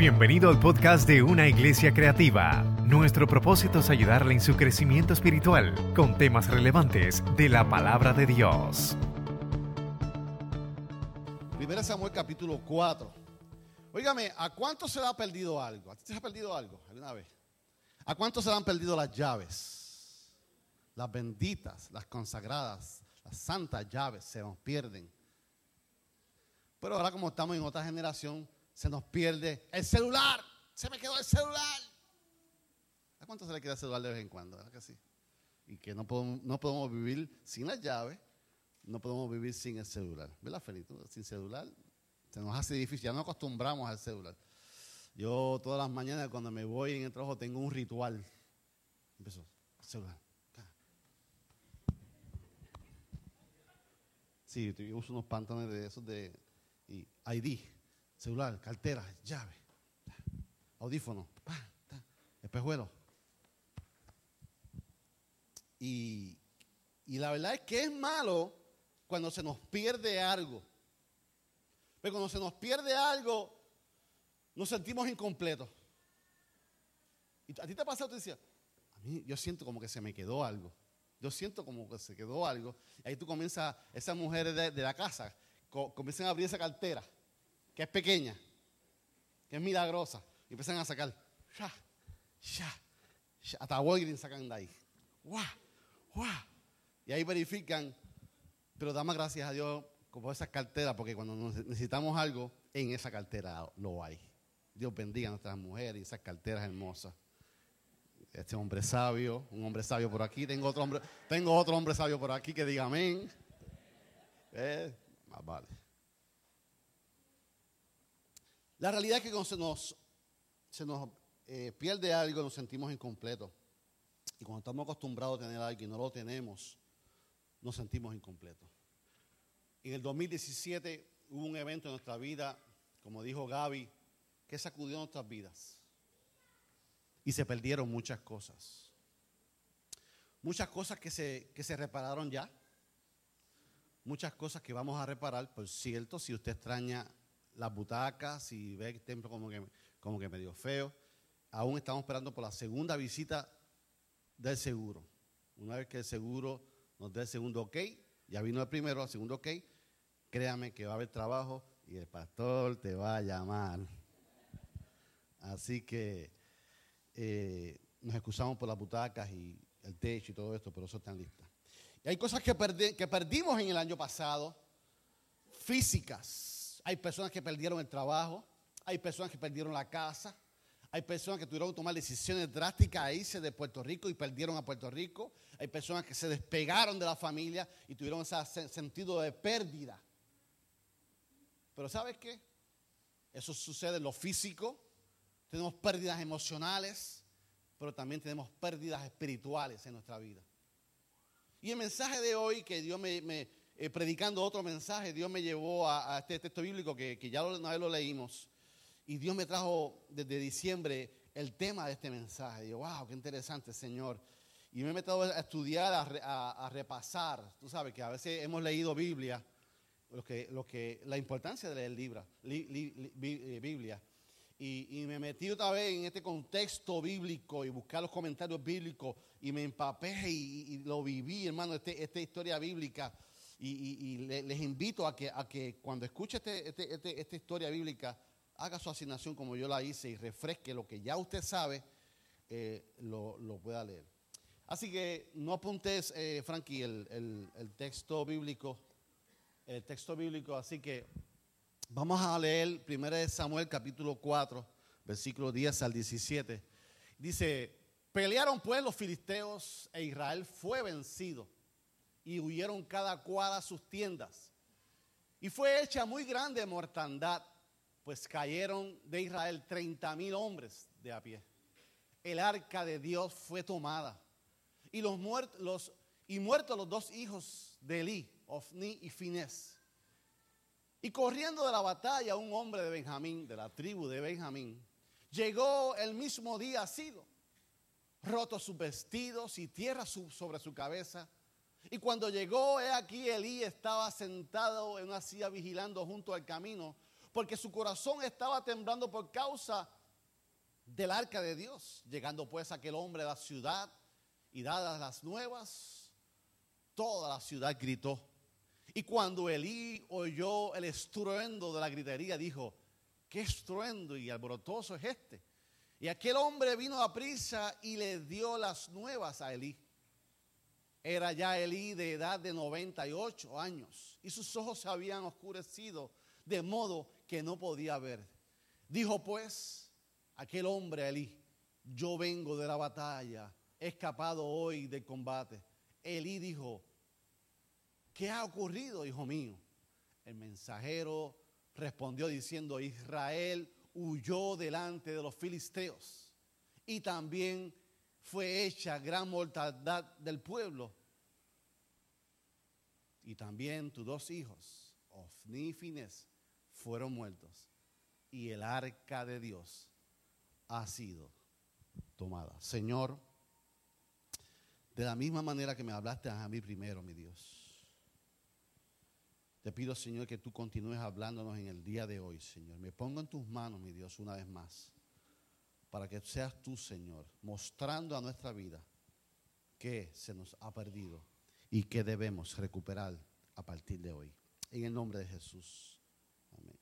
Bienvenido al podcast de Una Iglesia Creativa. Nuestro propósito es ayudarle en su crecimiento espiritual con temas relevantes de la palabra de Dios. Primera Samuel capítulo 4. Óigame, ¿a cuánto se le ha perdido algo? ¿A ti perdido algo alguna vez? ¿A cuánto se le han perdido las llaves? Las benditas, las consagradas, las santas llaves se nos pierden. Pero ahora como estamos en otra generación, se nos pierde el celular. Se me quedó el celular. ¿A cuánto se le queda el celular de vez en cuando? ¿Verdad que sí? Y que no podemos, no podemos vivir sin la llave, no podemos vivir sin el celular. ¿Verdad, Felipe? Sin celular se nos hace difícil, ya no acostumbramos al celular. Yo todas las mañanas cuando me voy en el trabajo tengo un ritual. Empezó, celular. Sí, yo uso unos pantalones de esos de ID celular, cartera, llave, audífono, espejuelo. Y, y la verdad es que es malo cuando se nos pierde algo. Pero cuando se nos pierde algo, nos sentimos incompletos. Y a ti te ha pasado, te decía, a mí yo siento como que se me quedó algo. Yo siento como que se quedó algo. Y ahí tú comienzas, esas mujeres de la casa, comienzan a abrir esa cartera que es pequeña, que es milagrosa, y empiezan a sacar, ya, ya, hasta Walgreens sacan de ahí, guau, y ahí verifican, pero damos gracias a Dios por esas carteras, porque cuando necesitamos algo, en esa cartera lo hay. Dios bendiga a nuestras mujeres y esas carteras hermosas. Este hombre sabio, un hombre sabio por aquí, tengo otro hombre, tengo otro hombre sabio por aquí que diga amén. Eh, más vale. La realidad es que cuando se nos, eh, pierde algo, nos sentimos incompletos. Y cuando estamos acostumbrados a tener algo y no lo tenemos, nos sentimos incompletos. En el 2017 hubo un evento en nuestra vida, como dijo Gaby, que sacudió nuestras vidas. Y se perdieron muchas cosas. Muchas cosas que se, que se repararon ya. Muchas cosas que vamos a reparar, por cierto, si usted extraña las butacas y ve el templo como que, como que medio feo. Aún estamos esperando por la segunda visita del seguro. Una vez que el seguro nos dé el segundo ok, ya vino el primero, el segundo ok, créame que va a haber trabajo y el pastor te va a llamar. Así que eh, nos excusamos por las butacas y el techo y todo esto, pero eso está listo. Y hay cosas que, que perdimos en el año pasado, físicas hay personas que perdieron el trabajo, hay personas que perdieron la casa, hay personas que tuvieron que tomar decisiones drásticas a irse de Puerto Rico y perdieron a Puerto Rico. Hay personas que se despegaron de la familia y tuvieron ese sentido de pérdida. Pero ¿sabes qué? Eso sucede en lo físico. Tenemos pérdidas emocionales, pero también tenemos pérdidas espirituales en nuestra vida. Y el mensaje de hoy que Dios me, me eh, predicando otro mensaje, Dios me llevó a, este texto bíblico que, ya una vez lo leímos. Y Dios me trajo desde diciembre el tema de este mensaje. Y yo, wow, qué interesante, Señor. Y me he metido a estudiar, a, repasar. Tú sabes que a veces hemos leído Biblia, lo que, lo que, la importancia de leer libra, eh, Biblia. Y, me metí otra vez en este contexto bíblico y buscar los comentarios bíblicos y me empapé y, lo viví, hermano, este, esta historia bíblica y, les invito a que, cuando escuche este, este, este, esta historia bíblica, haga su asignación como yo la hice y refresque lo que ya usted sabe, eh, lo, pueda leer. Así que no apuntes, eh, Frankie, el, el, texto bíblico, el texto bíblico, así que vamos a leer 1 Samuel capítulo 4, versículo 10 al 17. Dice, pelearon pues los filisteos e Israel fue vencido y huyeron cada cual a sus tiendas. Y fue hecha muy grande mortandad, pues cayeron de Israel 30 mil hombres de a pie. El arca de Dios fue tomada. Y, los muertos, y muertos los dos hijos de Eli, Ofni y Finés. Y corriendo de la batalla un hombre de Benjamín, de la tribu de Benjamín, llegó el mismo día sido, roto sus vestidos y tierra sobre su cabeza y cuando llegó, he aquí, Elí estaba sentado en una silla vigilando junto al camino, porque su corazón estaba temblando por causa del arca de Dios. Llegando pues aquel hombre a la ciudad y dadas las nuevas, toda la ciudad gritó. Y cuando Elí oyó el estruendo de la gritería, dijo, ¿qué estruendo y alborotoso es este? Y aquel hombre vino a prisa y le dio las nuevas a Elí. Era ya Elí de edad de 98 años y sus ojos se habían oscurecido de modo que no podía ver. Dijo pues aquel hombre Elí, yo vengo de la batalla, he escapado hoy del combate. Elí dijo, ¿qué ha ocurrido, hijo mío? El mensajero respondió diciendo, Israel huyó delante de los filisteos y también fue hecha gran mortandad del pueblo. Y también tus dos hijos, Ofni y Fines, fueron muertos. Y el arca de Dios ha sido tomada. Señor, de la misma manera que me hablaste a mí primero, mi Dios. Te pido, Señor, que tú continúes hablándonos en el día de hoy, Señor. Me pongo en tus manos, mi Dios, una vez más, para que seas tú, Señor, mostrando a nuestra vida que se nos ha perdido y que debemos recuperar a partir de hoy. En el nombre de Jesús. Amén.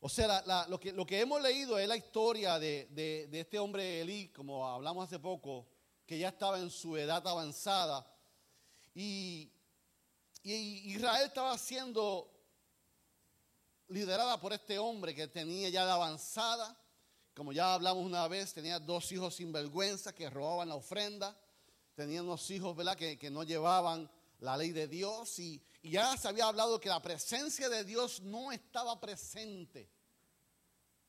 O sea, lo, que, hemos leído es la historia de, de este hombre Elí, como hablamos hace poco, que ya estaba en su edad avanzada. Y, y Israel estaba siendo liderada por este hombre que tenía ya de avanzada. Como ya hablamos una vez, tenía dos hijos sin vergüenza que robaban la ofrenda. Tenía unos hijos, ¿verdad?, que, que no llevaban la ley de Dios. Y, y ya se había hablado que la presencia de Dios no estaba presente.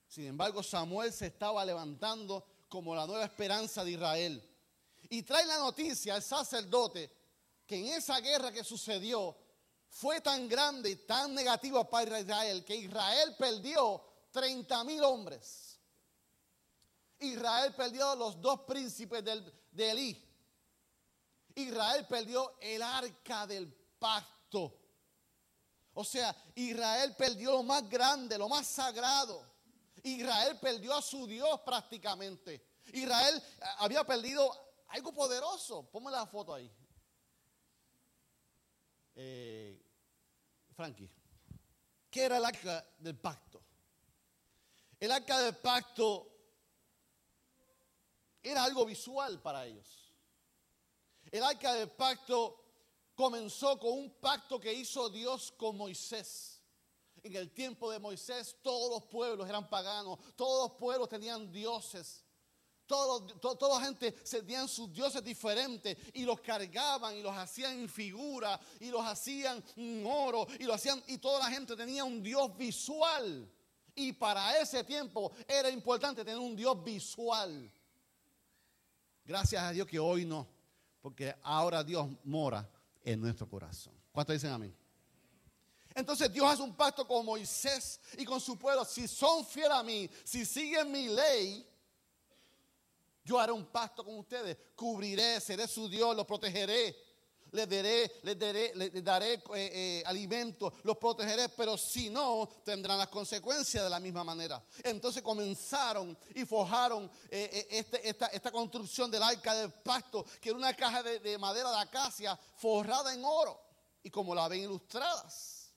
Sin embargo, Samuel se estaba levantando como la nueva esperanza de Israel. Y trae la noticia al sacerdote que en esa guerra que sucedió fue tan grande y tan negativa para Israel que Israel perdió 30 mil hombres. Israel perdió los dos príncipes del, de Elí. Israel perdió el arca del pacto. O sea, Israel perdió lo más grande, lo más sagrado. Israel perdió a su Dios prácticamente. Israel había perdido algo poderoso. Ponme la foto ahí. Eh, Frankie, ¿qué era el arca del pacto? El arca del pacto era algo visual para ellos. El arca del pacto comenzó con un pacto que hizo Dios con Moisés. En el tiempo de Moisés todos los pueblos eran paganos, todos los pueblos tenían dioses. Toda, la gente tenían sus dioses diferentes y los cargaban y los hacían en figura y los hacían en oro y lo hacían y toda la gente tenía un dios visual. Y para ese tiempo era importante tener un dios visual. Gracias a Dios que hoy no, porque ahora Dios mora en nuestro corazón. ¿Cuántos dicen amén? Entonces Dios hace un pacto con Moisés y con su pueblo. Si son fieles a mí, si siguen mi ley, yo haré un pacto con ustedes, cubriré, seré su Dios, los protegeré. Les daré, les daré, daré eh, eh, alimento, los protegeré, pero si no, tendrán las consecuencias de la misma manera. Entonces comenzaron y forjaron eh, este, esta, construcción del arca del pacto, que era una caja de, de madera de acacia forrada en oro, y como la ven ilustradas.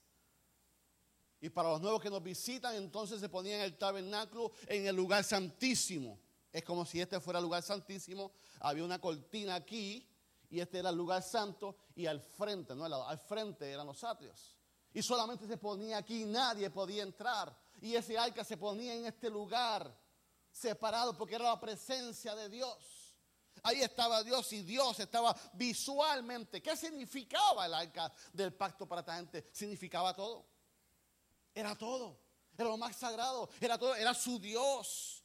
Y para los nuevos que nos visitan, entonces se ponían el tabernáculo en el lugar santísimo. Es como si este fuera el lugar santísimo. Había una cortina aquí y este era el lugar santo y al frente, no al frente eran los atrios. Y solamente se ponía aquí, nadie podía entrar. Y ese arca se ponía en este lugar separado porque era la presencia de Dios. Ahí estaba Dios y Dios estaba visualmente. ¿Qué significaba el arca del pacto para esta gente? Significaba todo. Era todo. Era lo más sagrado. Era todo. Era su Dios.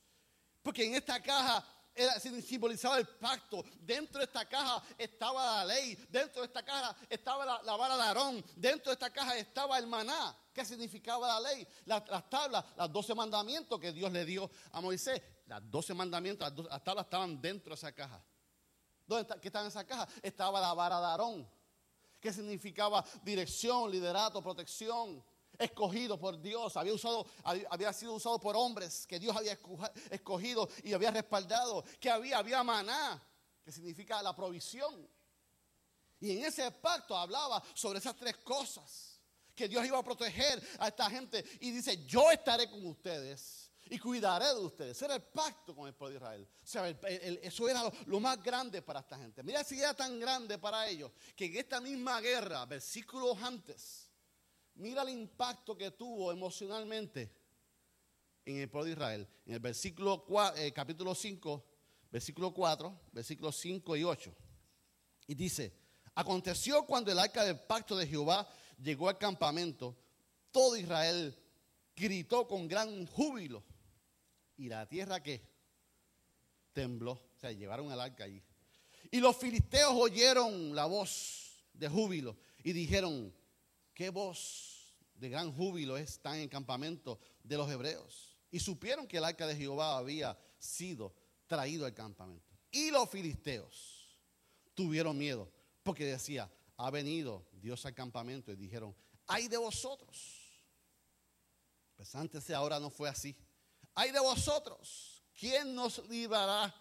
Porque en esta caja era, simbolizaba el pacto. Dentro de esta caja estaba la ley. Dentro de esta caja estaba la, vara de Aarón. Dentro de esta caja estaba el maná. ¿Qué significaba la ley? las tablas, los doce mandamientos que Dios le dio a Moisés. Las doce mandamientos, las, tablas estaban dentro de esa caja. ¿Dónde ¿Qué estaba en esa caja? Estaba la vara de Aarón. ¿Qué significaba dirección, liderato, protección? Escogido por Dios, había, usado, había sido usado por hombres que Dios había escogido y había respaldado, que había, había maná, que significa la provisión. Y en ese pacto hablaba sobre esas tres cosas, que Dios iba a proteger a esta gente y dice, yo estaré con ustedes y cuidaré de ustedes. Ese era el pacto con el pueblo de Israel. O sea, eso era lo, más grande para esta gente. Mira si era tan grande para ellos que en esta misma guerra, versículos antes, mira el impacto que tuvo emocionalmente en el pueblo de Israel. En el versículo eh, capítulo 5, versículo 4, versículos 5 y 8. Y dice, aconteció cuando el arca del pacto de Jehová llegó al campamento, todo Israel gritó con gran júbilo y la tierra que tembló, o sea, llevaron el arca allí. Y los filisteos oyeron la voz de júbilo y dijeron, ¿qué voz de gran júbilo está en el campamento de los hebreos? Y supieron que el arca de Jehová había sido traído al campamento. Y los filisteos tuvieron miedo porque decía, ha venido Dios al campamento y dijeron, ay de vosotros. Pues antes de ahora no fue así. Hay de vosotros, ¿quién nos librará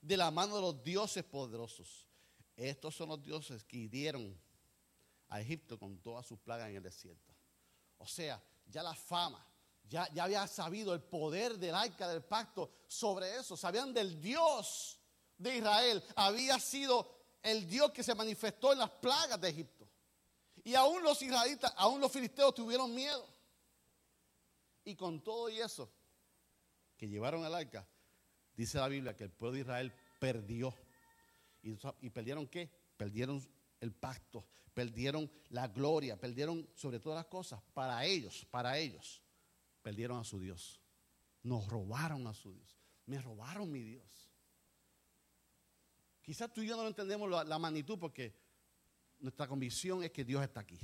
de la mano de los dioses poderosos? Estos son los dioses que hirieron a Egipto con todas sus plagas en el desierto. O sea, ya la fama, ya, ya había sabido el poder del arca del pacto sobre eso. Sabían del Dios de Israel. Había sido el Dios que se manifestó en las plagas de Egipto. Y aún los israelitas, aún los filisteos tuvieron miedo. Y con todo y eso, que llevaron al arca, dice la Biblia que el pueblo de Israel perdió. ¿Y, perdieron qué? Perdieron el pacto, perdieron la gloria, perdieron sobre todas las cosas, para ellos, para ellos, perdieron a su Dios. Nos robaron a su Dios. Me robaron mi Dios. Quizás tú y yo no entendemos la, magnitud porque nuestra convicción es que Dios está aquí.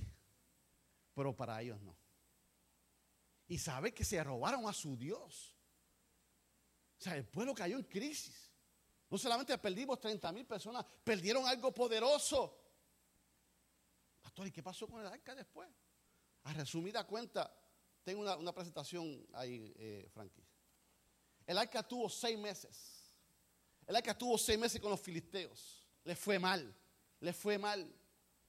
Pero para ellos no. Y sabe que se robaron a su Dios. O sea, el pueblo cayó en crisis. No solamente perdimos 30 mil personas, perdieron algo poderoso. ¿Y qué pasó con el arca después? A resumida cuenta, tengo una, presentación ahí, eh, Frankie. El arca tuvo seis meses. El arca tuvo seis meses con los filisteos. Le fue mal, le fue mal.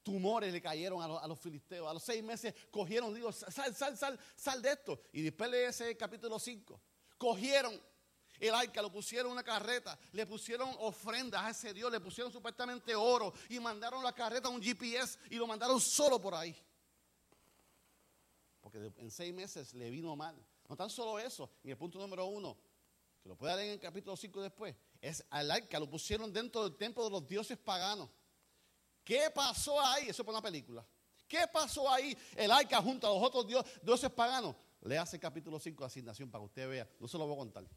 Tumores le cayeron a, los, filisteos. A los seis meses cogieron, digo, sal, sal, sal, sal de esto. Y después lee ese capítulo 5. Cogieron el arca, lo pusieron en una carreta, le pusieron ofrendas a ese Dios, le pusieron supuestamente oro y mandaron la carreta a un GPS y lo mandaron solo por ahí. Porque en seis meses le vino mal. No tan solo eso, en el punto número uno, que lo puede leer en el capítulo 5 después, es al arca, lo pusieron dentro del templo de los dioses paganos. ¿Qué pasó ahí? Eso es una película. ¿Qué pasó ahí? El arca junto a los otros dioses paganos. Le hace capítulo 5 de asignación para que usted vea. No se lo voy a contar.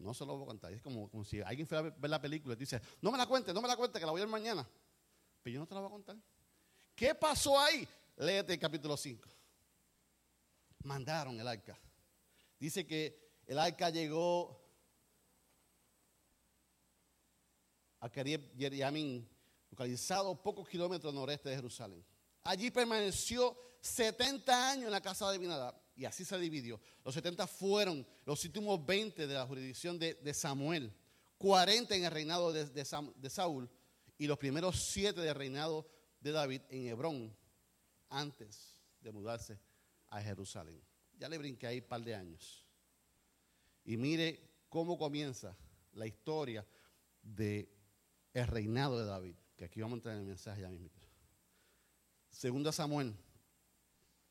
No se lo voy a contar. Es como, si alguien fuera a ver la película y dice, no me la cuente, no me la cuente, que la voy a ver mañana. Pero yo no te la voy a contar. ¿Qué pasó ahí? Léete el capítulo 5. Mandaron el arca. Dice que el arca llegó a Yeriamín, localizado pocos kilómetros noreste de Jerusalén. Allí permaneció 70 años en la casa de Binadab y así se dividió. Los 70 fueron los últimos 20 de la jurisdicción de, Samuel, 40 en el reinado de, Saúl y los primeros 7 del reinado de David en Hebrón, antes de mudarse a Jerusalén. Ya le brinqué ahí un par de años. Y mire cómo comienza la historia del el reinado de David, que aquí vamos a entrar en el mensaje ya mismo. Segunda Samuel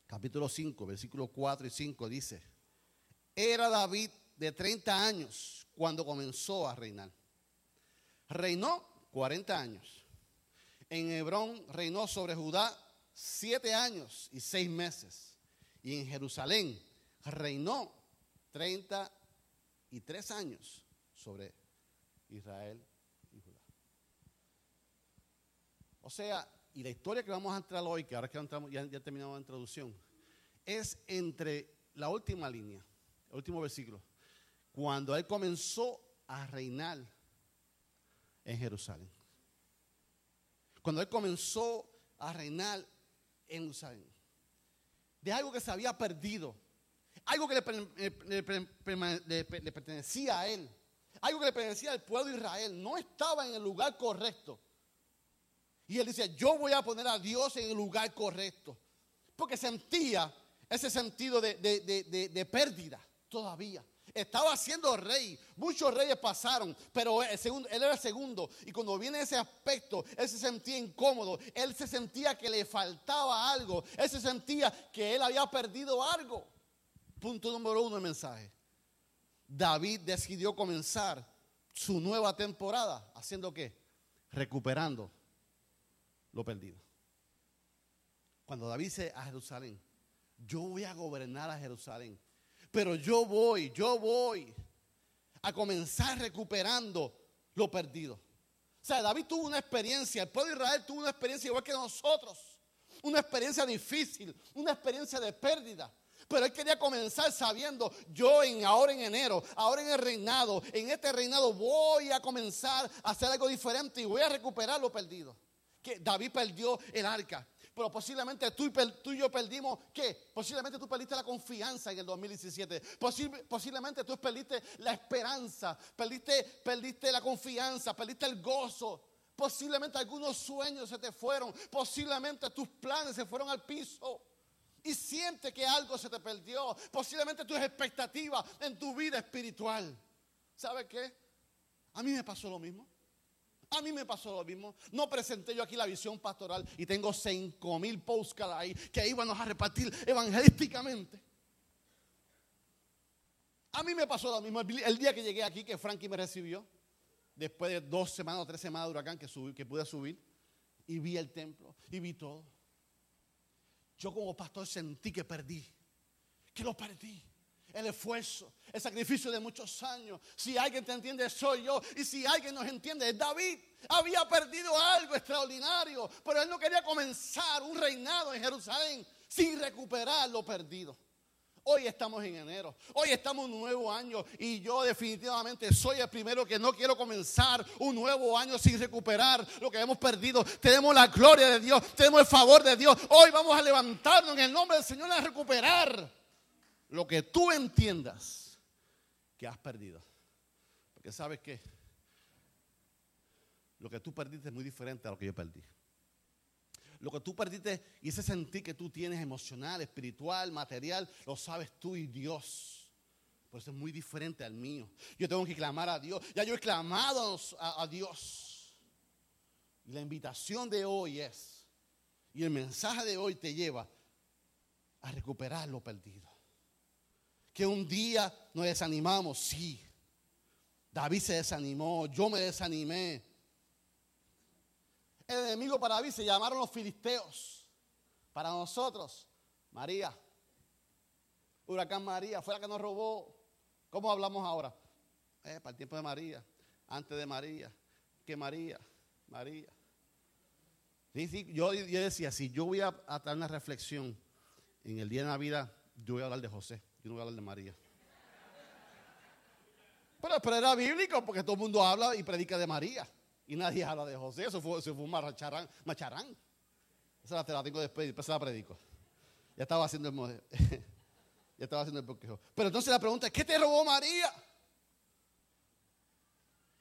capítulo 5, versículos 4 y 5 dice, era David de 30 años cuando comenzó a reinar. Reinó 40 años. En Hebrón reinó sobre Judá 7 años y 6 meses. Y en Jerusalén reinó 33 años sobre Israel y Judá. O sea, y la historia que vamos a entrar hoy, que ahora que ya, ya terminamos la introducción, es entre la última línea, el último versículo, cuando él comenzó a reinar en Jerusalén. Cuando él comenzó a reinar en Jerusalén. de algo que se había perdido, algo que le, pertenecía a él, algo que le pertenecía al pueblo de Israel, no estaba en el lugar correcto. Y él dice, yo voy a poner a Dios en el lugar correcto. Porque sentía ese sentido de pérdida todavía. Estaba siendo rey. Muchos reyes pasaron, pero él era el segundo. Y cuando viene ese aspecto, él se sentía incómodo. Él se sentía que le faltaba algo. Él se sentía que él había perdido algo. Punto número uno del mensaje. David decidió comenzar su nueva temporada haciendo qué? Recuperando lo perdido. Cuando David dice a Jerusalén, yo voy a gobernar a Jerusalén. Pero yo voy, yo voy a comenzar recuperando lo perdido. O sea, David tuvo una experiencia, el pueblo de Israel tuvo una experiencia igual que nosotros. Una experiencia difícil, una experiencia de pérdida. Pero él quería comenzar sabiendo, yo en, ahora en enero, ahora en el reinado, en este reinado voy a comenzar a hacer algo diferente y voy a recuperar lo perdido. David perdió el arca pero posiblemente tú y, yo perdimos, ¿qué? Posiblemente tú perdiste la confianza en el 2017. posiblemente tú perdiste la esperanza, perdiste, perdiste la confianza, perdiste el gozo. Posiblemente algunos sueños se te fueron, posiblemente tus planes se fueron al piso. Y siente que algo se te perdió. Posiblemente tus expectativas en tu vida espiritual. ¿Sabe qué? A mí me pasó lo mismo. A mí me pasó lo mismo. No presenté yo aquí la visión pastoral y tengo 5 mil postcards ahí que íbamos a repartir evangelísticamente. A mí me pasó lo mismo el día que llegué aquí, que Frankie me recibió, después de dos semanas o tres semanas de huracán que, subí, que pude subir, y vi el templo y vi todo. Yo como pastor sentí que perdí, que lo perdí el esfuerzo, el sacrificio de muchos años. Si alguien te entiende, soy yo. Y si alguien nos entiende, David. Había perdido algo extraordinario, pero él no quería comenzar un reinado en Jerusalén sin recuperar lo perdido. Hoy estamos en enero, hoy estamos en un nuevo año y yo definitivamente soy el primero que no quiero comenzar un nuevo año sin recuperar lo que hemos perdido. Tenemos la gloria de Dios, tenemos el favor de Dios. Hoy vamos a levantarnos en el nombre del Señor a recuperar lo que tú entiendas que has perdido. Porque sabes que lo que tú perdiste es muy diferente a lo que yo perdí. Lo que tú perdiste y ese sentir que tú tienes emocional, espiritual, material, lo sabes tú y Dios. Por eso es muy diferente al mío. Yo tengo que clamar a Dios. Ya yo he clamado a, Dios. Y la invitación de hoy es, y el mensaje de hoy te lleva a recuperar lo perdido que un día nos desanimamos, sí. David se desanimó, yo me desanimé. El enemigo para David se llamaron los filisteos. Para nosotros, María. Huracán María, fue la que nos robó. ¿Cómo hablamos ahora? Eh, para el tiempo de María, antes de María, que María, María. yo, yo, decía, si yo voy a, a dar una reflexión en el día de Navidad, yo voy a hablar de José. No voy a hablar de María. Pero, era bíblico porque todo el mundo habla y predica de María. Y nadie habla de José. Eso fue, un macharán. Esa la, te la tengo después, después la predico. Ya estaba haciendo el ya estaba haciendo el bosquejo. Pero entonces la pregunta es, ¿qué te robó María?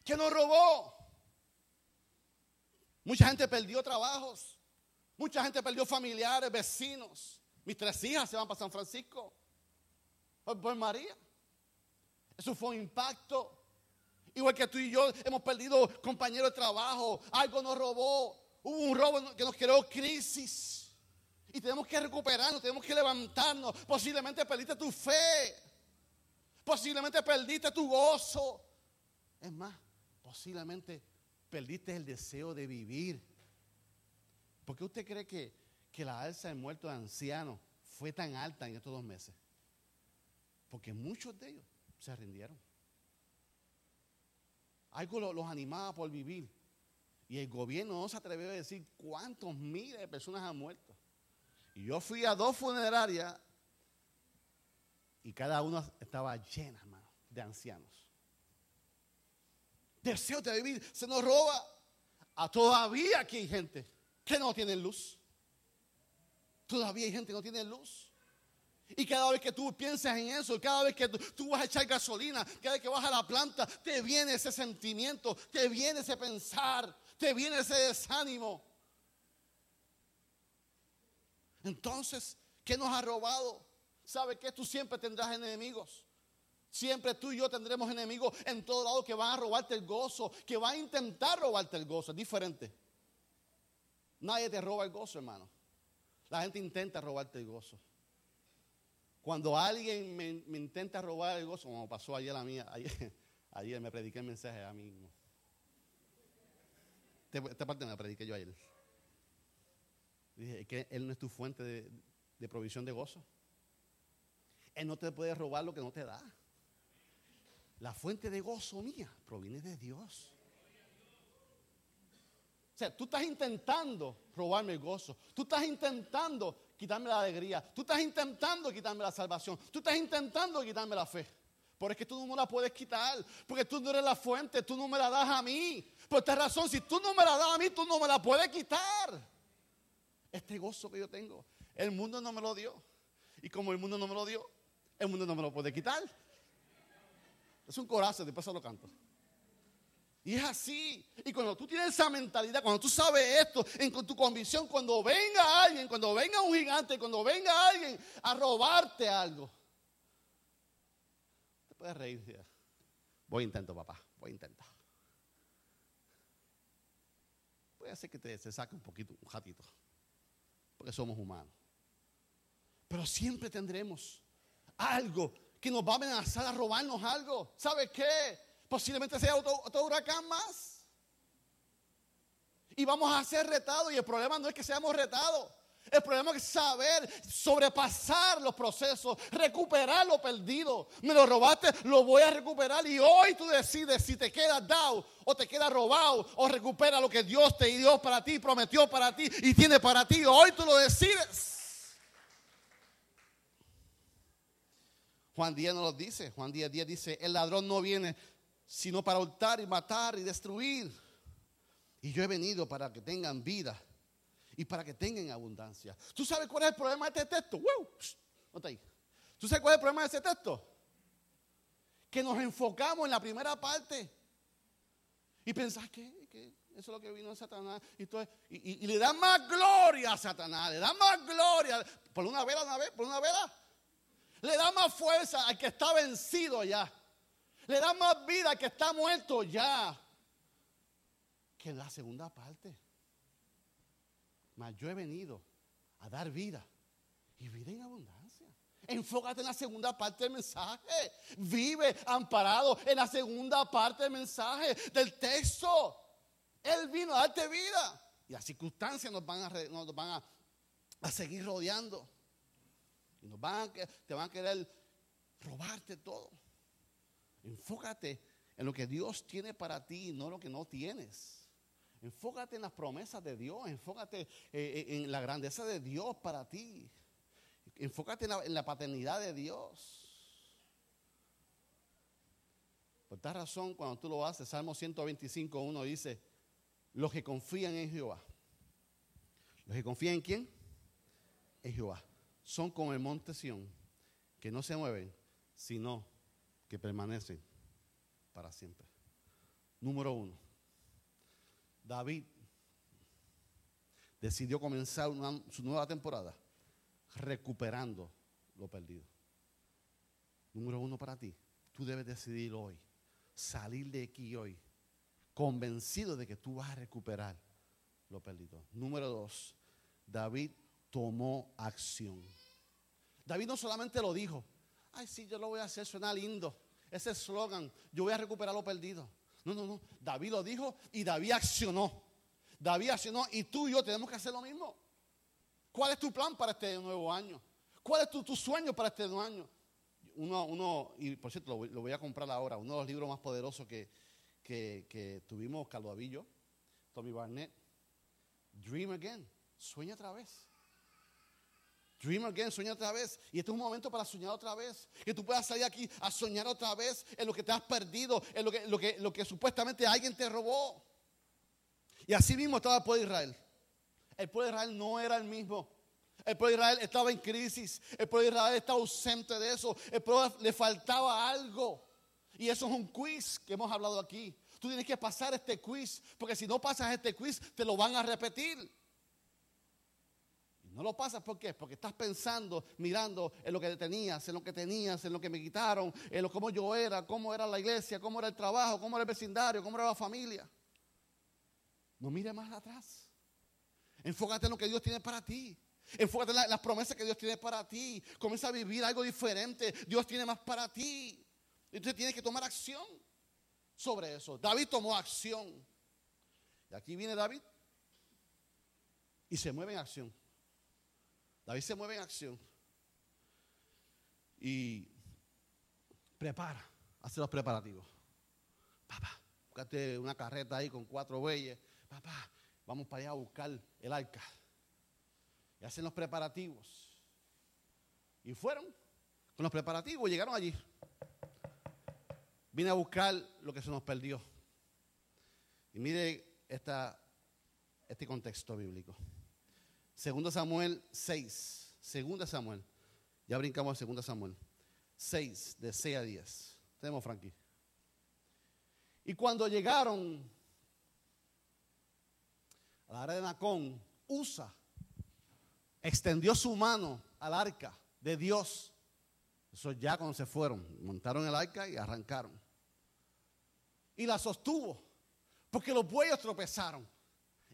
¿Qué nos robó? Mucha gente perdió trabajos. Mucha gente perdió familiares, vecinos. Mis tres hijas se van para San Francisco por, María. Eso fue un impacto. Igual que tú y yo hemos perdido compañeros de trabajo, algo nos robó, hubo un robo que nos creó crisis. Y tenemos que recuperarnos, tenemos que levantarnos. Posiblemente perdiste tu fe, posiblemente perdiste tu gozo. Es más, posiblemente perdiste el deseo de vivir. ¿Por qué usted cree que, que la alza de muertos de ancianos fue tan alta en estos dos meses? Porque muchos de ellos se rindieron. Algo los, animaba por vivir. Y el gobierno no se atrevió a decir cuántos miles de personas han muerto. Y yo fui a dos funerarias y cada una estaba llena, hermano, de ancianos. Deseo de vivir se nos roba. A todavía aquí hay gente que no tiene luz. Todavía hay gente que no tiene luz. Y cada vez que tú piensas en eso, cada vez que tú, vas a echar gasolina, cada vez que vas a la planta, te viene ese sentimiento, te viene ese pensar, te viene ese desánimo. Entonces, ¿qué nos ha robado? ¿Sabe que tú siempre tendrás enemigos? Siempre tú y yo tendremos enemigos en todo lado que van a robarte el gozo, que van a intentar robarte el gozo. Es diferente. Nadie te roba el gozo, hermano. La gente intenta robarte el gozo. Cuando alguien me, intenta robar el gozo, como pasó ayer a mí, ayer, me prediqué el mensaje a mí mismo. Esta parte me la prediqué yo ayer. Dije que Él no es tu fuente de, de provisión de gozo. Él no te puede robar lo que no te da. La fuente de gozo mía proviene de Dios. O sea, tú estás intentando robarme el gozo. Tú estás intentando quitarme la alegría. Tú estás intentando quitarme la salvación. Tú estás intentando quitarme la fe. Pero es que tú no me la puedes quitar. Porque tú no eres la fuente. Tú no me la das a mí. Por esta razón, si tú no me la das a mí, tú no me la puedes quitar. Este gozo que yo tengo, el mundo no me lo dio. Y como el mundo no me lo dio, el mundo no me lo puede quitar. Es un corazón, después se lo canto. Y es así. Y cuando tú tienes esa mentalidad, cuando tú sabes esto, en tu convicción, cuando venga alguien, cuando venga un gigante, cuando venga alguien a robarte algo, te puedes reír. Voy a intentar, papá, voy a intentar. Puede ser que te, se saque un poquito, un ratito, porque somos humanos. Pero siempre tendremos algo que nos va a amenazar a robarnos algo. ¿Sabe qué? Posiblemente sea otro, huracán más. Y vamos a ser retados. Y el problema no es que seamos retados. El problema es saber sobrepasar los procesos, recuperar lo perdido. Me lo robaste, lo voy a recuperar. Y hoy tú decides si te quedas dado o te quedas robado o recupera lo que Dios te dio para ti, prometió para ti y tiene para ti. Hoy tú lo decides. Juan Díaz nos lo dice. Juan Díaz, Díaz dice, el ladrón no viene sino para hurtar y matar y destruir. Y yo he venido para que tengan vida y para que tengan abundancia. ¿Tú sabes cuál es el problema de este texto? ¡Wow! ¿Tú sabes cuál es el problema de ese texto? Que nos enfocamos en la primera parte y pensás que, eso es lo que vino de Satanás. Y, le dan más gloria a Satanás, le dan más gloria. Por una vela, una vez, por una vela. Le da más fuerza al que está vencido ya. Le da más vida que está muerto ya. Que en la segunda parte. Mas yo he venido a dar vida y vida en abundancia. Enfócate en la segunda parte del mensaje. Vive amparado en la segunda parte del mensaje, del texto. Él vino a darte vida. Y las circunstancias nos van a, a, seguir rodeando. Y nos te van a querer robarte todo. Enfócate en lo que Dios tiene para ti no lo que no tienes. Enfócate en las promesas de Dios, enfócate eh, eh, en la grandeza de Dios para ti. Enfócate en la, paternidad de Dios. Por esta razón, cuando tú lo haces, Salmo 125, 1 dice, los que confían en Jehová. Los que confían en quién? En Jehová. Son como el monte Sión, que no se mueven, sino que permanecen para siempre. Número uno, David decidió comenzar su nueva temporada recuperando lo perdido. Número uno para ti, tú debes decidir hoy, salir de aquí hoy, convencido de que tú vas a recuperar lo perdido. Número dos, David tomó acción. David no solamente lo dijo, ay, sí, yo lo voy a hacer, suena lindo. Ese eslogan, yo voy a recuperar lo perdido. No, no, no. David lo dijo y David accionó. David accionó y tú y yo tenemos que hacer lo mismo. ¿Cuál es tu plan para este nuevo año? ¿Cuál es tu, sueño para este nuevo año? Uno, uno, y por cierto, lo, voy a comprar ahora, uno de los libros más poderosos que, que, tuvimos, Calvo Avillo, Tommy Barnett, Dream Again, sueña otra vez. Dream again, sueña otra vez. Y este es un momento para soñar otra vez. Que tú puedas salir aquí a soñar otra vez en lo que te has perdido, en lo que, lo que, lo que supuestamente alguien te robó. Y así mismo estaba el pueblo de Israel. El pueblo de Israel no era el mismo. El pueblo de Israel estaba en crisis. El pueblo de Israel estaba ausente de eso. El pueblo le faltaba algo. Y eso es un quiz que hemos hablado aquí. Tú tienes que pasar este quiz, porque si no pasas este quiz, te lo van a repetir. Y no lo pasas, ¿por qué? Porque estás pensando, mirando en lo que tenías, en lo que tenías, en lo que me quitaron, en lo cómo yo era, cómo era la iglesia, cómo era el trabajo, cómo era el vecindario, cómo era la familia. No mires más atrás. Enfócate en lo que Dios tiene para ti. Enfócate en las promesas que Dios tiene para ti. Comienza a vivir algo diferente. Dios tiene más para ti. Entonces tienes que tomar acción sobre eso. David tomó acción. Y aquí viene David y se mueve en acción. David se mueve en acción. Y prepara, hace los preparativos. Papá, búscate una carreta ahí con cuatro bueyes. Papá, vamos para allá a buscar el arca. Y hacen los preparativos. Y fueron con los preparativos, llegaron allí. Vine a buscar lo que se nos perdió. Y mire este contexto bíblico. Segundo Samuel 6. Segunda Samuel. Ya brincamos a Segunda Samuel. 6, de 6 a 10. Tenemos Frankie. Y cuando llegaron a la área de Nacón, Usa extendió su mano al arca de Dios. Eso ya cuando se fueron, montaron el arca y arrancaron y la sostuvo, porque los bueyes tropezaron.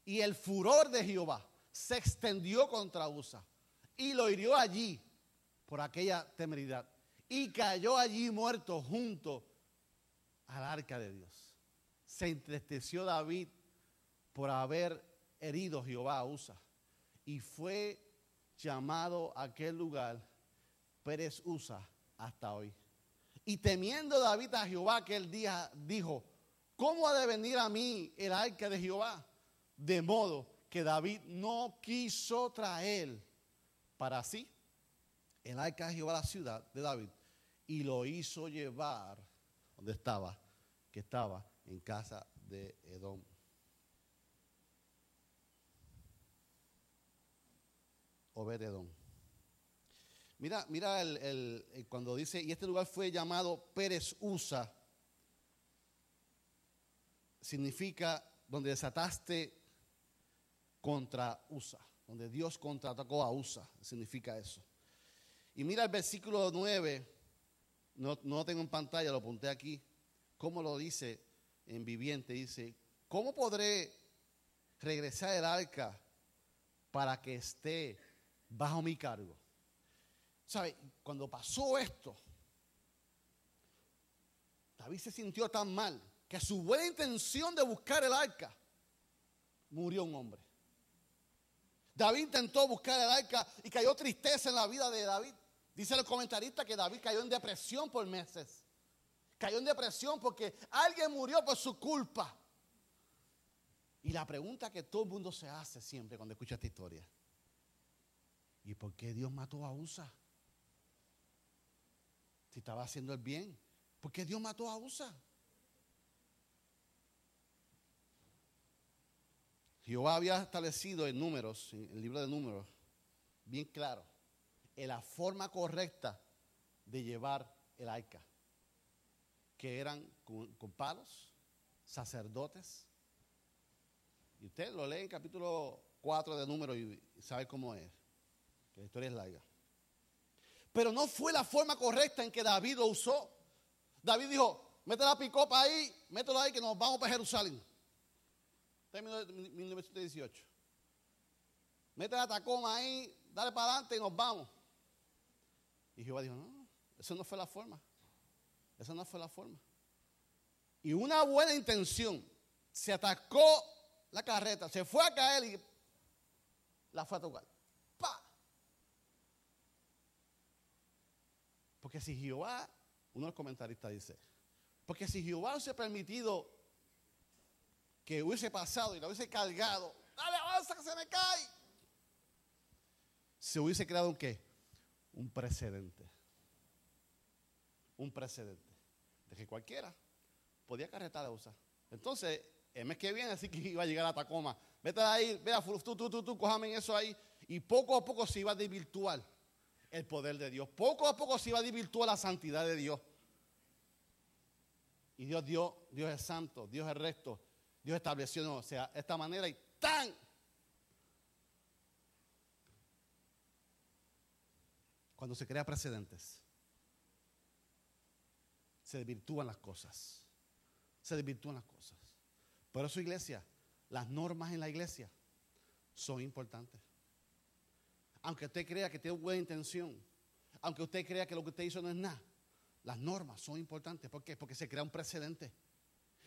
Y el furor de Jehová se extendió contra Usa y lo hirió allí por aquella temeridad. Y cayó allí muerto junto al arca de Dios. Se entristeció David por haber herido Jehová a Usa. Y fue llamado a aquel lugar Pérez Usa hasta hoy. Y temiendo David a Jehová aquel día, dijo, ¿Cómo ha de venir a mí el arca de Jehová? De modo que David no quiso traer para sí el arca de Jehová la ciudad de David y lo hizo llevar donde estaba, que estaba en casa de Edom. Obed Edom. Mira, mira el, cuando dice, y este lugar fue llamado Pérez Usa significa donde desataste contra Usa, donde Dios contraatacó a Usa, significa eso. Y mira el versículo 9, no, no lo tengo en pantalla, lo apunté aquí, cómo lo dice en viviente, dice, ¿cómo podré regresar el arca para que esté bajo mi cargo? ¿Sabe? Cuando pasó esto, David se sintió tan mal que su buena intención de buscar el arca, murió un hombre. David intentó buscar el arca y cayó tristeza en la vida de David. Dice el comentarista que David cayó en depresión por meses. Cayó en depresión porque alguien murió por su culpa. Y la pregunta que todo el mundo se hace siempre cuando escucha esta historia. ¿Y por qué Dios mató a Usa? Si estaba haciendo el bien. ¿Por qué Dios mató a Usa? Jehová había establecido en números, en el libro de números, bien claro, en la forma correcta de llevar el arca, que eran con, palos, sacerdotes. Y usted lo lee en capítulo 4 de números y sabe cómo es, que la historia es larga. Pero no fue la forma correcta en que David lo usó. David dijo, mete la picopa ahí, mételo ahí que nos vamos para Jerusalén. Término de 1918. Mete la tacoma ahí, dale para adelante y nos vamos. Y Jehová dijo, no, eso no fue la forma. Esa no fue la forma. Y una buena intención se atacó la carreta, se fue a caer y la fue a tocar. ¡Pa! Porque si Jehová, uno de los comentaristas dice, porque si Jehová se ha permitido que hubiese pasado y lo hubiese cargado, dale avanza que se me cae. Se hubiese creado un qué? Un precedente. Un precedente. De que cualquiera podía carretar a usar. Entonces, el mes que viene, así que iba a llegar a Tacoma. Vete ahí, vea, tú, tú, tú, tú, cojame en eso ahí. Y poco a poco se iba a desvirtuar el poder de Dios. Poco a poco se iba a desvirtuar la santidad de Dios. Y Dios dio, Dios es santo, Dios es recto, Dios estableció, o sea, esta manera y tan. Cuando se crea precedentes, se desvirtúan las cosas. Se desvirtúan las cosas. Por eso, iglesia, las normas en la iglesia son importantes. Aunque usted crea que tiene buena intención, aunque usted crea que lo que usted hizo no es nada, las normas son importantes. ¿Por qué? Porque se crea un precedente.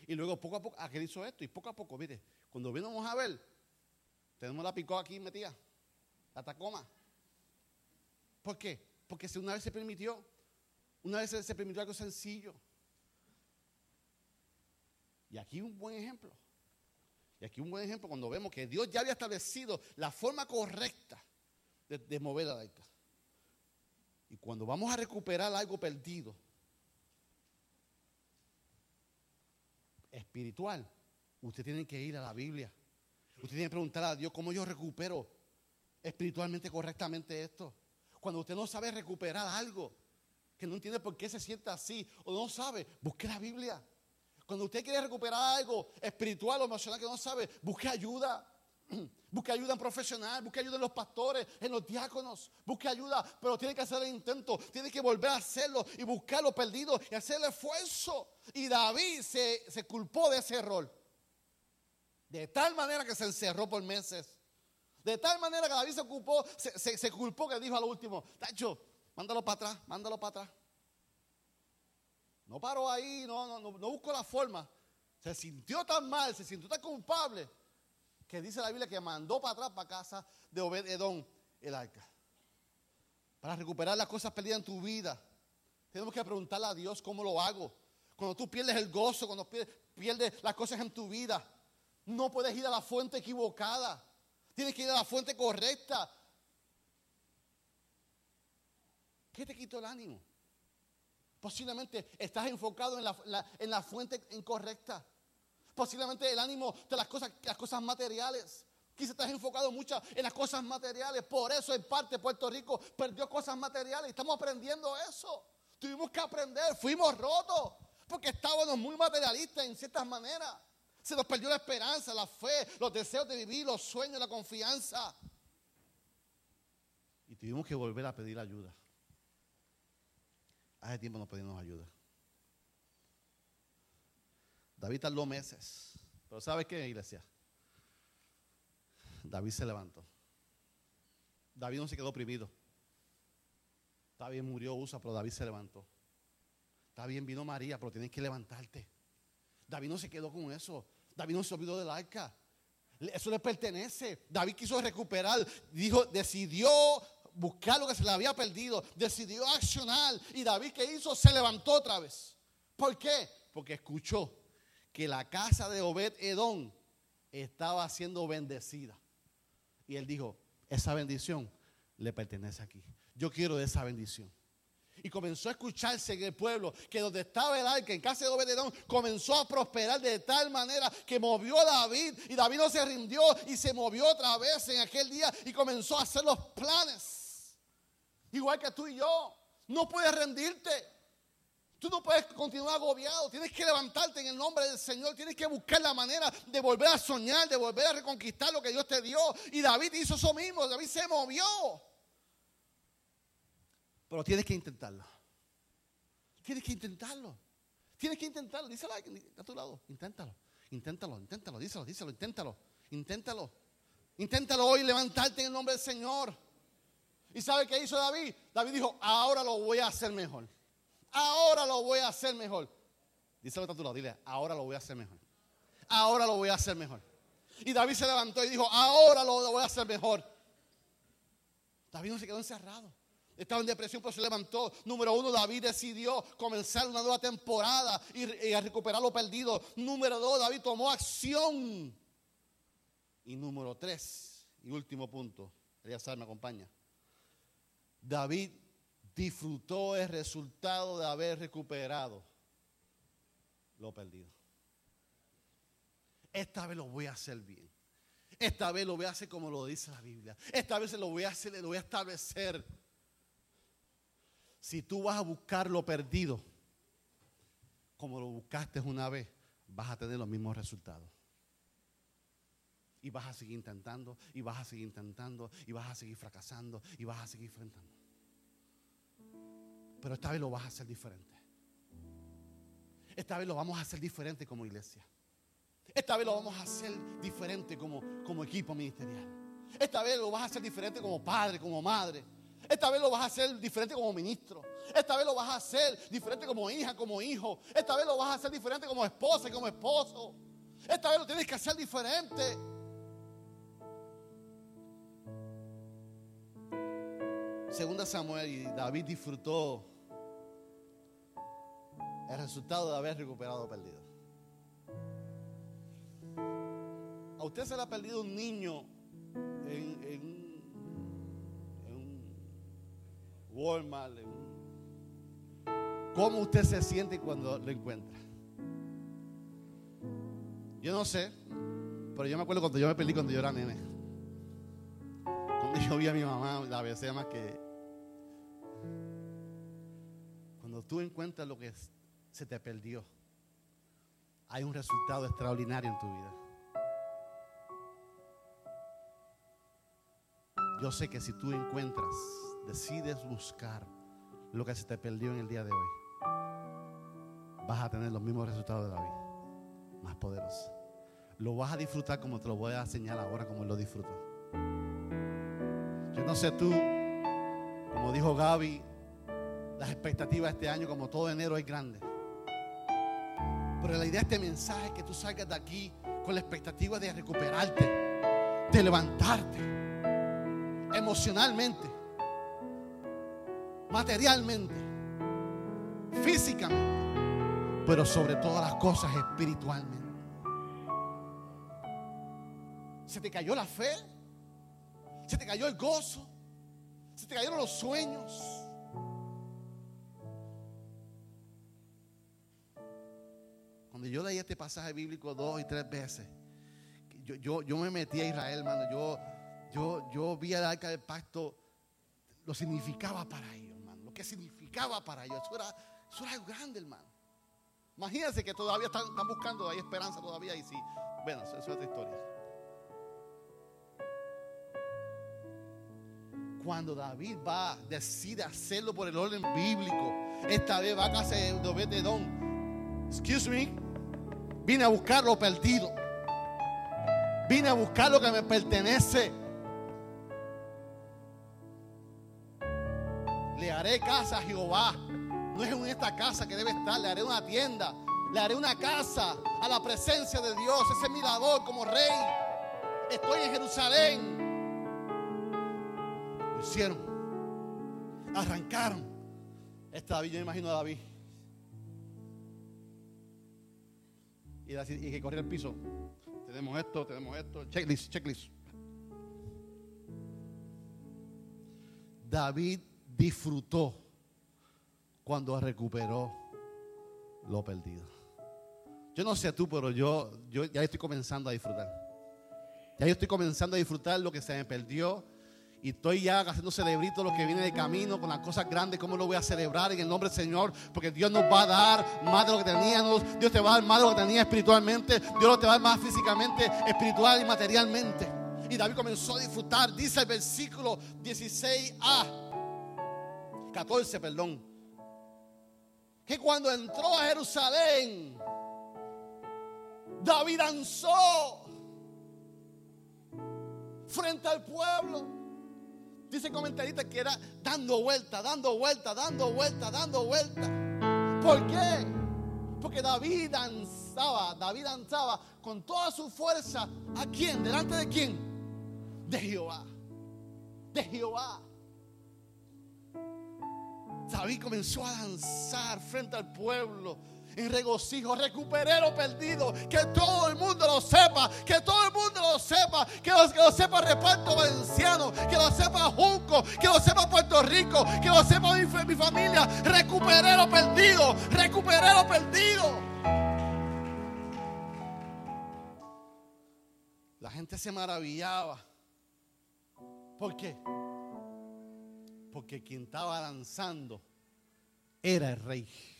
Y luego poco a poco, aquel hizo esto y poco a poco, mire, cuando vinimos a ver, tenemos la picó aquí metida, la tacoma. ¿Por qué? Porque si una vez se permitió, una vez se permitió algo sencillo. Y aquí un buen ejemplo. Y aquí un buen ejemplo cuando vemos que Dios ya había establecido la forma correcta de, mover la arca. Y cuando vamos a recuperar algo perdido, espiritual, usted tiene que ir a la Biblia. Usted tiene que preguntar a Dios cómo yo recupero espiritualmente correctamente esto. Cuando usted no sabe recuperar algo, que no entiende por qué se siente así, o no sabe, busque la Biblia. Cuando usted quiere recuperar algo espiritual o emocional que no sabe, busque ayuda. Busque ayuda en profesional, busque ayuda en los pastores, en los diáconos, busque ayuda, pero tiene que hacer el intento, tiene que volver a hacerlo y buscar lo perdido y hacer el esfuerzo. Y David se, se culpó de ese error. De tal manera que se encerró por meses. De tal manera que David se ocupó, se, se, culpó que dijo a lo último, Tacho, mándalo para atrás, mándalo para atrás. No paró ahí, no, no, no, no buscó la forma. Se sintió tan mal, se sintió tan culpable que dice la Biblia que mandó para atrás, para casa de Obed Edom el arca. Para recuperar las cosas perdidas en tu vida. Tenemos que preguntarle a Dios cómo lo hago. Cuando tú pierdes el gozo, cuando pierdes, las cosas en tu vida, no puedes ir a la fuente equivocada. Tienes que ir a la fuente correcta. ¿Qué te quitó el ánimo? Posiblemente estás enfocado en la, en la fuente incorrecta posiblemente el ánimo de las cosas, las cosas materiales. Quizás estás enfocado mucho en las cosas materiales. Por eso en parte Puerto Rico perdió cosas materiales. Estamos aprendiendo eso. Tuvimos que aprender. Fuimos rotos. Porque estábamos muy materialistas en ciertas maneras. Se nos perdió la esperanza, la fe, los deseos de vivir, los sueños, la confianza. Y tuvimos que volver a pedir ayuda. Hace tiempo no pedimos ayuda. David tardó meses. Pero ¿sabes qué, iglesia? David se levantó. David no se quedó oprimido. David murió Usa, pero David se levantó. Está bien, vino María, pero tienes que levantarte. David no se quedó con eso. David no se olvidó del arca. Eso le pertenece. David quiso recuperar. Dijo, decidió buscar lo que se le había perdido. Decidió accionar. Y David, ¿qué hizo? Se levantó otra vez. ¿Por qué? Porque escuchó que la casa de Obed Edom estaba siendo bendecida. Y él dijo, esa bendición le pertenece aquí. Yo quiero esa bendición. Y comenzó a escucharse en el pueblo que donde estaba el arca, en casa de Obededón, comenzó a prosperar de tal manera que movió a David. Y David no se rindió y se movió otra vez en aquel día y comenzó a hacer los planes. Igual que tú y yo. No puedes rendirte. Tú no puedes continuar agobiado, tienes que levantarte en el nombre del Señor, tienes que buscar la manera de volver a soñar, de volver a reconquistar lo que Dios te dio. Y David hizo eso mismo, David se movió. Pero tienes que intentarlo. Tienes que intentarlo. Tienes que intentarlo. Díselo a tu lado. Inténtalo. Inténtalo, inténtalo. Díselo, díselo, inténtalo. Inténtalo. Inténtalo hoy levantarte en el nombre del Señor. ¿Y sabe qué hizo David? David dijo, ahora lo voy a hacer mejor ahora lo voy a hacer mejor. Díselo a tu lado, dile, ahora lo voy a hacer mejor. Ahora lo voy a hacer mejor. Y David se levantó y dijo, ahora lo voy a hacer mejor. David no se quedó encerrado. Estaba en depresión, pero se levantó. Número uno, David decidió comenzar una nueva temporada y, a recuperar lo perdido. Número dos, David tomó acción. Y número tres, y último punto, saber, me acompaña. David disfrutó el resultado de haber recuperado lo perdido. Esta vez lo voy a hacer bien. Esta vez lo voy a hacer como lo dice la Biblia. Esta vez lo voy a hacer, lo voy a establecer. Si tú vas a buscar lo perdido, como lo buscaste una vez, vas a tener los mismos resultados. Y vas a seguir intentando, y vas a seguir intentando, y vas a seguir fracasando, y vas a seguir enfrentando. Pero esta vez lo vas a hacer diferente. Esta vez lo vamos a hacer diferente como iglesia. Esta vez lo vamos a hacer diferente como, como equipo ministerial. Esta vez lo vas a hacer diferente como padre, como madre. Esta vez lo vas a hacer diferente como ministro. Esta vez lo vas a hacer diferente como hija, como hijo. Esta vez lo vas a hacer diferente como esposa y como esposo. Esta vez lo tienes que hacer diferente. Segunda Samuel y David disfrutó el resultado de haber recuperado perdido. A usted se le ha perdido un niño en, un Walmart. ¿Cómo usted se siente cuando lo encuentra? Yo no sé, pero yo me acuerdo cuando yo me perdí cuando yo era nene. Cuando yo vi a mi mamá, la besé más que. Cuando tú encuentras lo que se te perdió, hay un resultado extraordinario en tu vida. Yo sé que si tú encuentras, decides buscar lo que se te perdió en el día de hoy, vas a tener los mismos resultados de David, más poderosos. Lo vas a disfrutar como te lo voy a enseñar ahora, como lo disfrutó. Yo no sé tú, como dijo Gaby, las expectativas de este año, como todo enero, es grande. Pero la idea de este mensaje es que tú salgas de aquí con la expectativa de recuperarte, de levantarte emocionalmente, materialmente, físicamente, pero sobre todas las cosas espiritualmente. Se te cayó la fe, se te cayó el gozo, se te cayeron los sueños. Cuando yo leí este pasaje bíblico dos y tres veces, yo, yo, yo me metí a Israel, hermano. Yo, yo, yo vi el arca del pacto, lo significaba para ellos, hermano. Lo que significaba para ellos. Eso era, eso era algo grande, hermano. Imagínense que todavía están, buscando, hay esperanza todavía. Y sí, bueno, eso es otra historia. Cuando David va, decide hacerlo por el orden bíblico, esta vez va a casa de Don. Excuse me, vine a buscar lo perdido. Vine a buscar lo que me pertenece. Le haré casa a Jehová. No es en esta casa que debe estar, le haré una tienda. Le haré una casa a la presencia de Dios, ese mirador como rey. Estoy en Jerusalén. Lo hicieron. Arrancaron. Esta David, yo me imagino a David. Y, y que corría el piso. Tenemos esto, tenemos esto. Checklist, checklist. David disfrutó cuando recuperó lo perdido. Yo no sé tú, pero yo, yo ya estoy comenzando a disfrutar. Ya yo estoy comenzando a disfrutar lo que se me perdió. Y estoy ya haciendo celebrito lo que viene de camino con las cosas grandes. ¿Cómo lo voy a celebrar en el nombre del Señor? Porque Dios nos va a dar más de lo que teníamos. Dios te va a dar más de lo que tenía espiritualmente. Dios te va a dar más físicamente, espiritual y materialmente. Y David comenzó a disfrutar. Dice el versículo 16a. 14, perdón. Que cuando entró a Jerusalén, David danzó frente al pueblo. Dice comentarista que era dando vuelta, dando vuelta, dando vuelta, dando vuelta. ¿Por qué? Porque David danzaba, David danzaba con toda su fuerza. ¿A quién? ¿Delante de quién? De Jehová. De Jehová. David comenzó a danzar frente al pueblo en regocijo. Recuperé lo perdido. Que todo el mundo lo sepa. Que todo el mundo lo sepa. Que lo, sepa Reparto Valenciano. Que lo sepa Junco. Que lo sepa Puerto Rico. Que lo sepa mi, mi familia. Recuperé lo perdido. Recuperé lo perdido. La gente se maravillaba. ¿Por qué? Porque quien estaba danzando era el rey.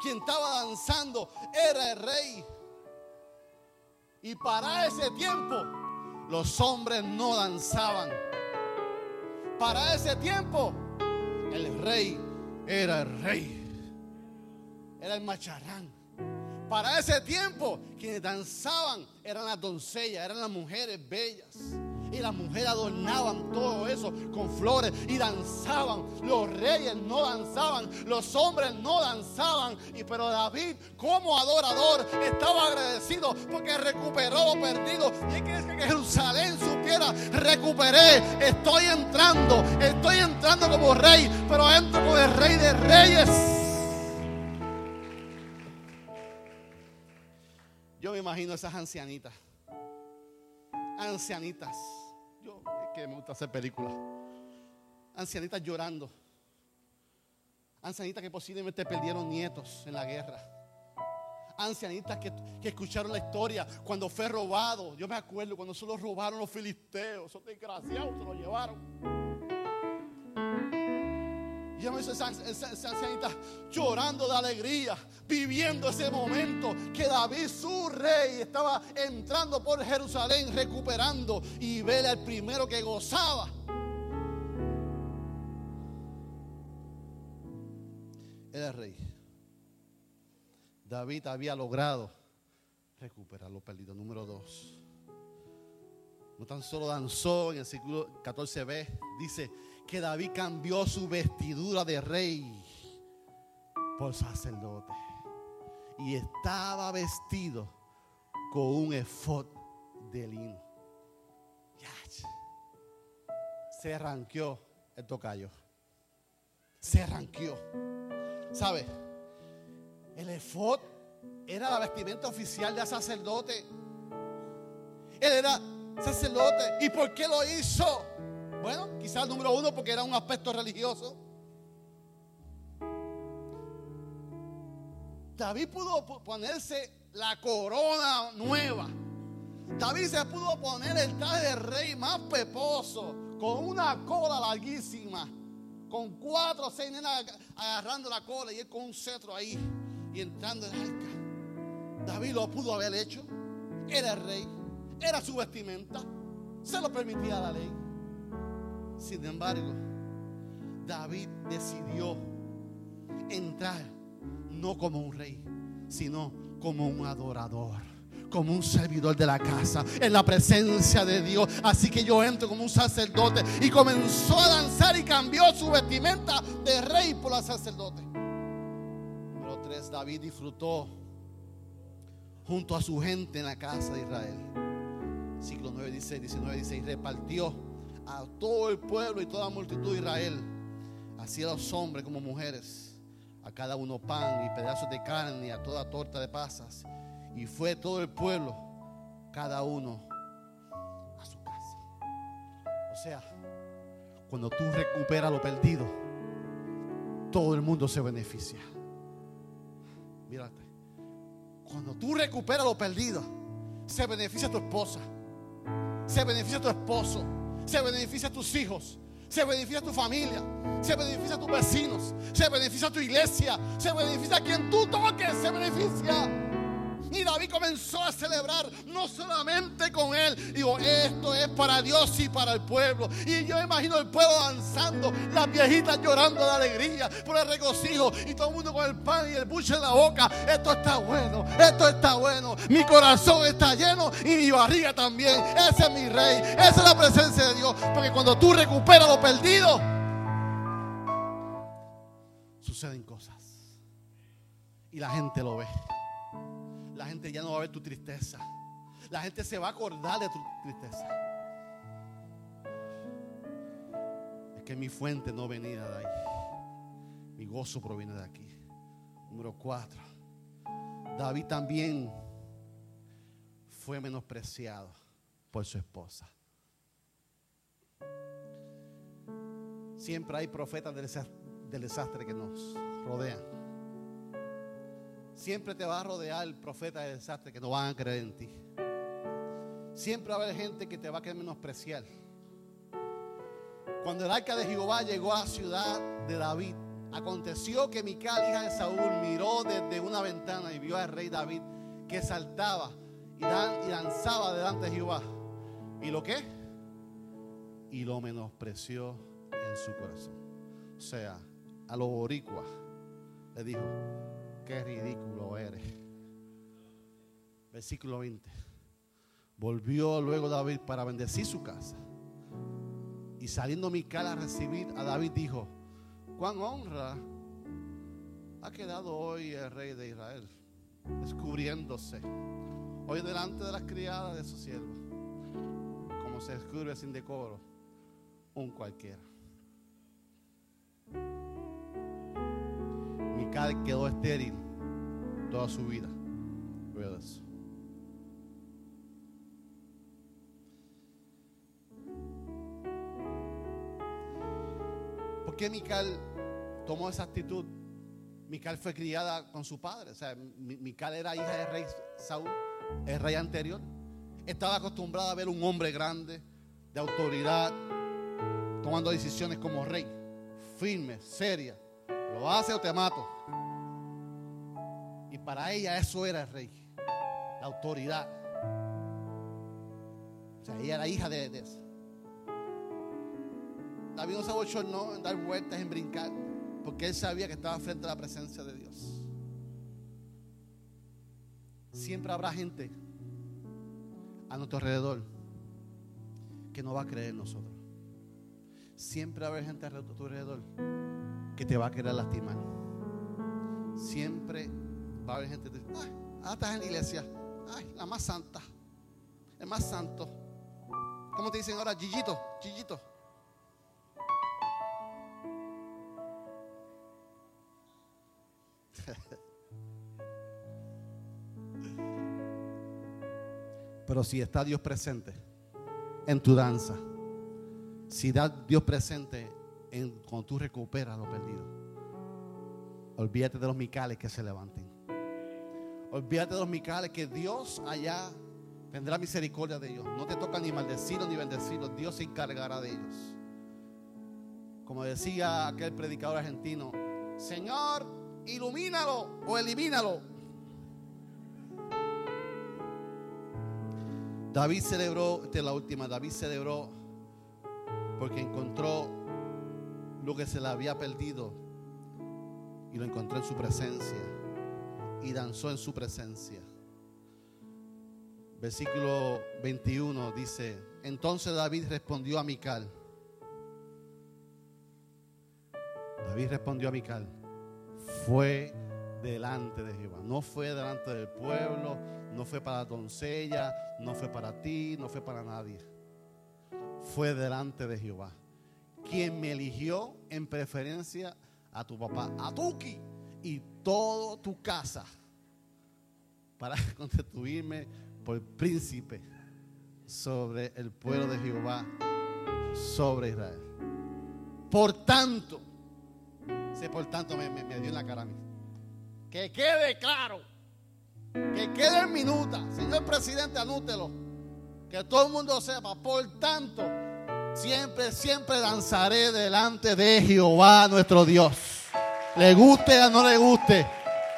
Quien estaba danzando era el rey. Y para ese tiempo los hombres no danzaban. Para ese tiempo el rey era el rey. Era el macharán. Para ese tiempo quienes danzaban eran las doncellas, eran las mujeres bellas. Y las mujeres adornaban todo eso con flores y danzaban. Los reyes no danzaban, los hombres no danzaban. Y pero David, como adorador, estaba agradecido porque recuperó lo perdido. Y que que Jerusalén supiera, recuperé, estoy entrando, estoy entrando como rey, pero entro como el rey de reyes. Yo me imagino esas ancianitas ancianitas. Que me gusta hacer películas. Ancianitas llorando. Ancianitas que posiblemente perdieron nietos en la guerra. Ancianitas que, que escucharon la historia cuando fue robado. Yo me acuerdo cuando se lo robaron los filisteos. Esos desgraciados se lo llevaron. Esa ancianita llorando de alegría, viviendo ese momento que David, su rey, estaba entrando por Jerusalén, recuperando y ver al primero que gozaba. Era el rey. David había logrado recuperar lo perdido. Número dos. No tan solo danzó en el siglo 14b, dice que David cambió su vestidura de rey por sacerdote. Y estaba vestido con un efod de lino. Se arranqueó el tocayo. Se arranqueó. ¿Sabe? El efod era la vestimenta oficial del sacerdote. Él era sacerdote. ¿Y por qué lo hizo? Bueno, quizás número uno porque era un aspecto religioso. David pudo ponerse la corona nueva. David se pudo poner el traje de rey más peposo, con una cola larguísima, con cuatro o seis nenas agarrando la cola y él con un cetro ahí y entrando en el arca. David lo pudo haber hecho. Era el rey, era su vestimenta, se lo permitía la ley. Sin embargo, David decidió entrar no como un rey, sino como un adorador, como un servidor de la casa, en la presencia de Dios. Así que yo entro como un sacerdote y comenzó a danzar y cambió su vestimenta de rey por la sacerdote. Número 3, David disfrutó junto a su gente en la casa de Israel. Siglo 9 dice, 19 dice, y repartió a todo el pueblo y toda la multitud de Israel, así a los hombres como mujeres, a cada uno pan y pedazos de carne, a toda torta de pasas. Y fue todo el pueblo, cada uno a su casa. O sea, cuando tú recuperas lo perdido, todo el mundo se beneficia. Mírate. Cuando tú recuperas lo perdido, se beneficia tu esposa, se beneficia tu esposo, se beneficia a tus hijos, se beneficia a tu familia, se beneficia a tus vecinos, se beneficia a tu iglesia, se beneficia a quien tú toques, se beneficia. Y David comenzó a celebrar no solamente con él. Digo, esto es para Dios y para el pueblo. Y yo imagino el pueblo danzando, las viejitas llorando de alegría por el regocijo. Y todo el mundo con el pan y el buche en la boca. Esto está bueno, esto está bueno. Mi corazón está lleno y mi barriga también. Ese es mi rey, esa es la presencia de Dios. Porque cuando tú recuperas lo perdido, suceden cosas. Y la gente lo ve la gente ya no va a ver tu tristeza. La gente se va a acordar de tu tristeza. Es que mi fuente no venía de ahí. Mi gozo proviene de aquí. Número cuatro. David también fue menospreciado por su esposa. Siempre hay profetas del desastre que nos rodean. Siempre te va a rodear el profeta de desastre que no van a creer en ti. Siempre va a haber gente que te va a querer menospreciar. Cuando el arca de Jehová llegó a la ciudad de David, aconteció que Mical, hija de Saúl, miró desde una ventana y vio al rey David que saltaba y, dan, y danzaba delante de Jehová. ¿Y lo qué? Y lo menospreció en su corazón. O sea, a los boricuas le dijo, qué ridículo eres. Versículo 20. Volvió luego David para bendecir su casa. Y saliendo Mical a recibir a David dijo, cuán honra ha quedado hoy el rey de Israel, descubriéndose hoy delante de las criadas de su siervo, como se descubre sin decoro un cualquiera. Mical quedó estéril toda su vida. ¿Por qué Mical tomó esa actitud? Mical fue criada con su padre. O sea, Mical era hija del rey Saúl, el rey anterior. Estaba acostumbrada a ver un hombre grande, de autoridad, tomando decisiones como rey, firme, seria. Lo hace o te mato. Y para ella eso era el rey, la autoridad. O sea, ella era hija de, de eso. David no se abochornó en dar vueltas, en brincar, porque él sabía que estaba frente a la presencia de Dios. Siempre habrá gente a nuestro alrededor que no va a creer en nosotros. Siempre habrá gente a tu alrededor que te va a querer lastimar. Siempre va a haber gente que dice, ah, estás en la iglesia, ay, la más santa, el más santo. ¿Cómo te dicen ahora? Gillito, Gillito. Pero si está Dios presente en tu danza, si da Dios presente en cuando tú recuperas lo perdido, olvídate de los micales que se levanten. Olvídate de los micales que Dios allá tendrá misericordia de ellos. No te toca ni maldecirlos ni bendecirlos. Dios se encargará de ellos. Como decía aquel predicador argentino, Señor, ilumínalo o elimínalo. David celebró, esta es la última, David celebró porque encontró lo que se le había perdido y lo encontró en su presencia y danzó en su presencia. Versículo 21 dice, entonces David respondió a Mical. David respondió a Mical, fue delante de Jehová, no fue delante del pueblo, no fue para la doncella, no fue para ti, no fue para nadie. Fue delante de Jehová. Quien me eligió en preferencia a tu papá, a Tuki y toda tu casa para constituirme por príncipe sobre el pueblo de Jehová, sobre Israel. Por tanto, sé por tanto me, me dio en la cara a mí. Que quede claro que quede en minuta. Señor presidente, anútelo. Que todo el mundo sepa. Por tanto, siempre, siempre danzaré delante de Jehová nuestro Dios. Le guste o no le guste.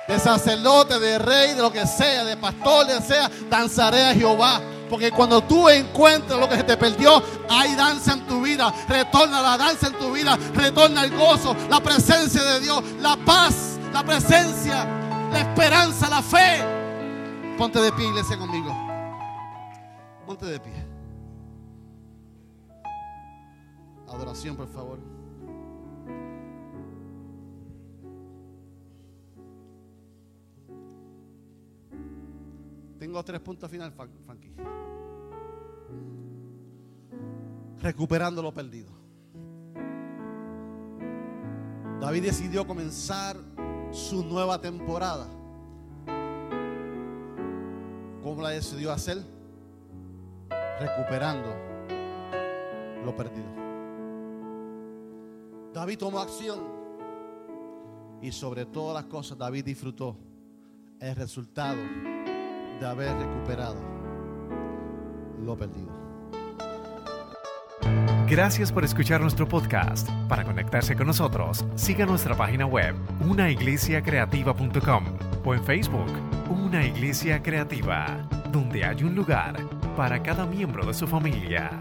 De sacerdote, de rey, de lo que sea, de pastor, de sea, danzaré a Jehová. Porque cuando tú encuentras lo que se te perdió, hay danza en tu vida. Retorna la danza en tu vida. Retorna el gozo, la presencia de Dios, la paz, la presencia, la esperanza, la fe. Ponte de pie, iglesia, conmigo. Ponte de pie. Adoración, por favor. Tengo tres puntos final, Frankie. Recuperando lo perdido. David decidió comenzar su nueva temporada ¿Cómo la decidió hacer? Recuperando lo perdido. David tomó acción y sobre todas las cosas David disfrutó el resultado de haber recuperado lo perdido. Gracias por escuchar nuestro podcast. Para conectarse con nosotros, siga nuestra página web, unaiglesiacreativa.com o en Facebook, Una Iglesia Creativa, donde hay un lugar para cada miembro de su familia.